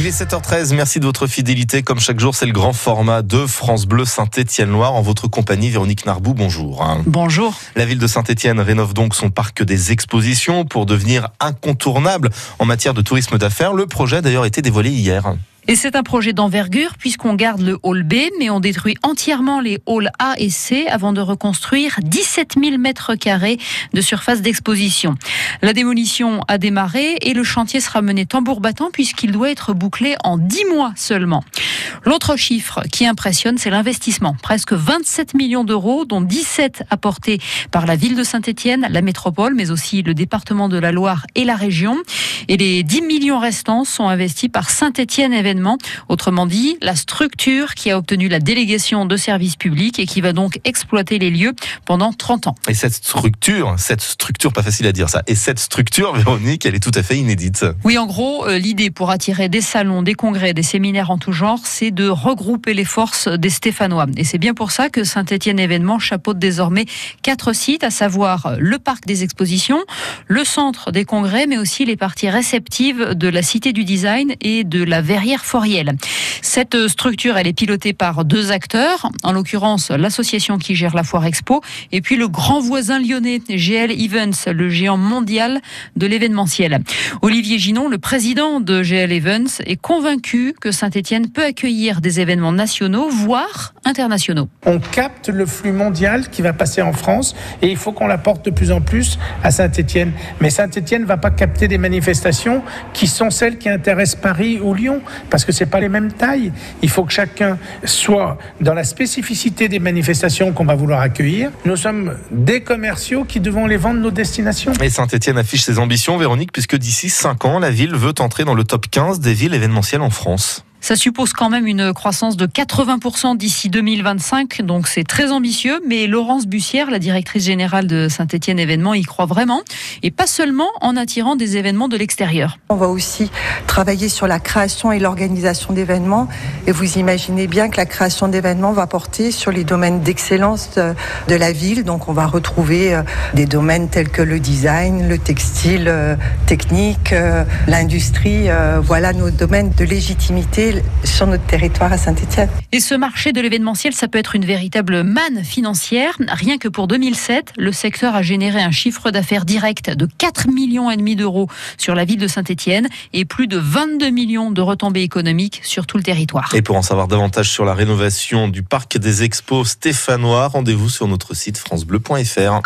Il est 7h13, merci de votre fidélité. Comme chaque jour, c'est le grand format de France Bleu Saint-Étienne-Loire. En votre compagnie, Véronique Narbou, bonjour. Bonjour. La ville de Saint-Étienne rénove donc son parc des expositions pour devenir incontournable en matière de tourisme d'affaires. Le projet a d'ailleurs été dévoilé hier. Et c'est un projet d'envergure puisqu'on garde le hall B, mais on détruit entièrement les halls A et C avant de reconstruire 17 000 mètres carrés de surface d'exposition. La démolition a démarré et le chantier sera mené tambour battant puisqu'il doit être bouclé en 10 mois seulement. L'autre chiffre qui impressionne, c'est l'investissement. Presque 27 millions d'euros, dont 17 apportés par la ville de Saint-Étienne, la métropole, mais aussi le département de la Loire et la région. Et les 10 millions restants sont investis par Saint-Étienne Événement. Autrement dit, la structure qui a obtenu la délégation de services publics et qui va donc exploiter les lieux pendant 30 ans. Et cette structure, cette structure, pas facile à dire ça, et cette structure, Véronique, elle est tout à fait inédite. Oui, en gros, euh, l'idée pour attirer des salons, des congrès, des séminaires en tout genre, c'est de regrouper les forces des Stéphanois. Et c'est bien pour ça que Saint-Étienne Événement chapeaute désormais quatre sites, à savoir le parc des expositions, le centre des congrès, mais aussi les parties réceptives de la Cité du Design et de la Verrière Forielle. Cette structure, elle est pilotée par deux acteurs, en l'occurrence l'association qui gère la Foire Expo, et puis le grand voisin lyonnais, GL Events, le géant mondial de l'événementiel. Olivier Ginon, le président de GL Events, est convaincu que Saint-Étienne peut accueillir des événements nationaux, voire internationaux. On capte le flux mondial qui va passer en France et il faut qu'on l'apporte de plus en plus à Saint-Étienne. Mais Saint-Étienne ne va pas capter des manifestations qui sont celles qui intéressent Paris ou Lyon, parce que c'est pas les mêmes tailles. Il faut que chacun soit dans la spécificité des manifestations qu'on va vouloir accueillir. Nous sommes des commerciaux qui devons les vendre nos destinations. Et Saint-Etienne affiche ses ambitions, Véronique, puisque d'ici 5 ans, la ville veut entrer dans le top 15 des villes événementielles en France. Ça suppose quand même une croissance de 80% d'ici 2025, donc c'est très ambitieux. Mais Laurence Bussière, la directrice générale de Saint-Étienne Événements, y croit vraiment, et pas seulement en attirant des événements de l'extérieur. On va aussi travailler sur la création et l'organisation d'événements, et vous imaginez bien que la création d'événements va porter sur les domaines d'excellence de la ville. Donc on va retrouver euh, des domaines tels que le design, le textile euh, technique, euh, l'industrie. Voilà nos domaines de légitimité sur notre territoire à Saint-Etienne. Et ce marché de l'événementiel, ça peut être une véritable manne financière. Rien que pour 2007, le secteur a généré un chiffre d'affaires direct de 4 millions et demi d'euros sur la ville de Saint-Etienne et plus de 22 millions de retombées économiques sur tout le territoire. Et pour en savoir davantage sur la rénovation du parc des expos stéphanois, rendez-vous sur notre site francebleu.fr.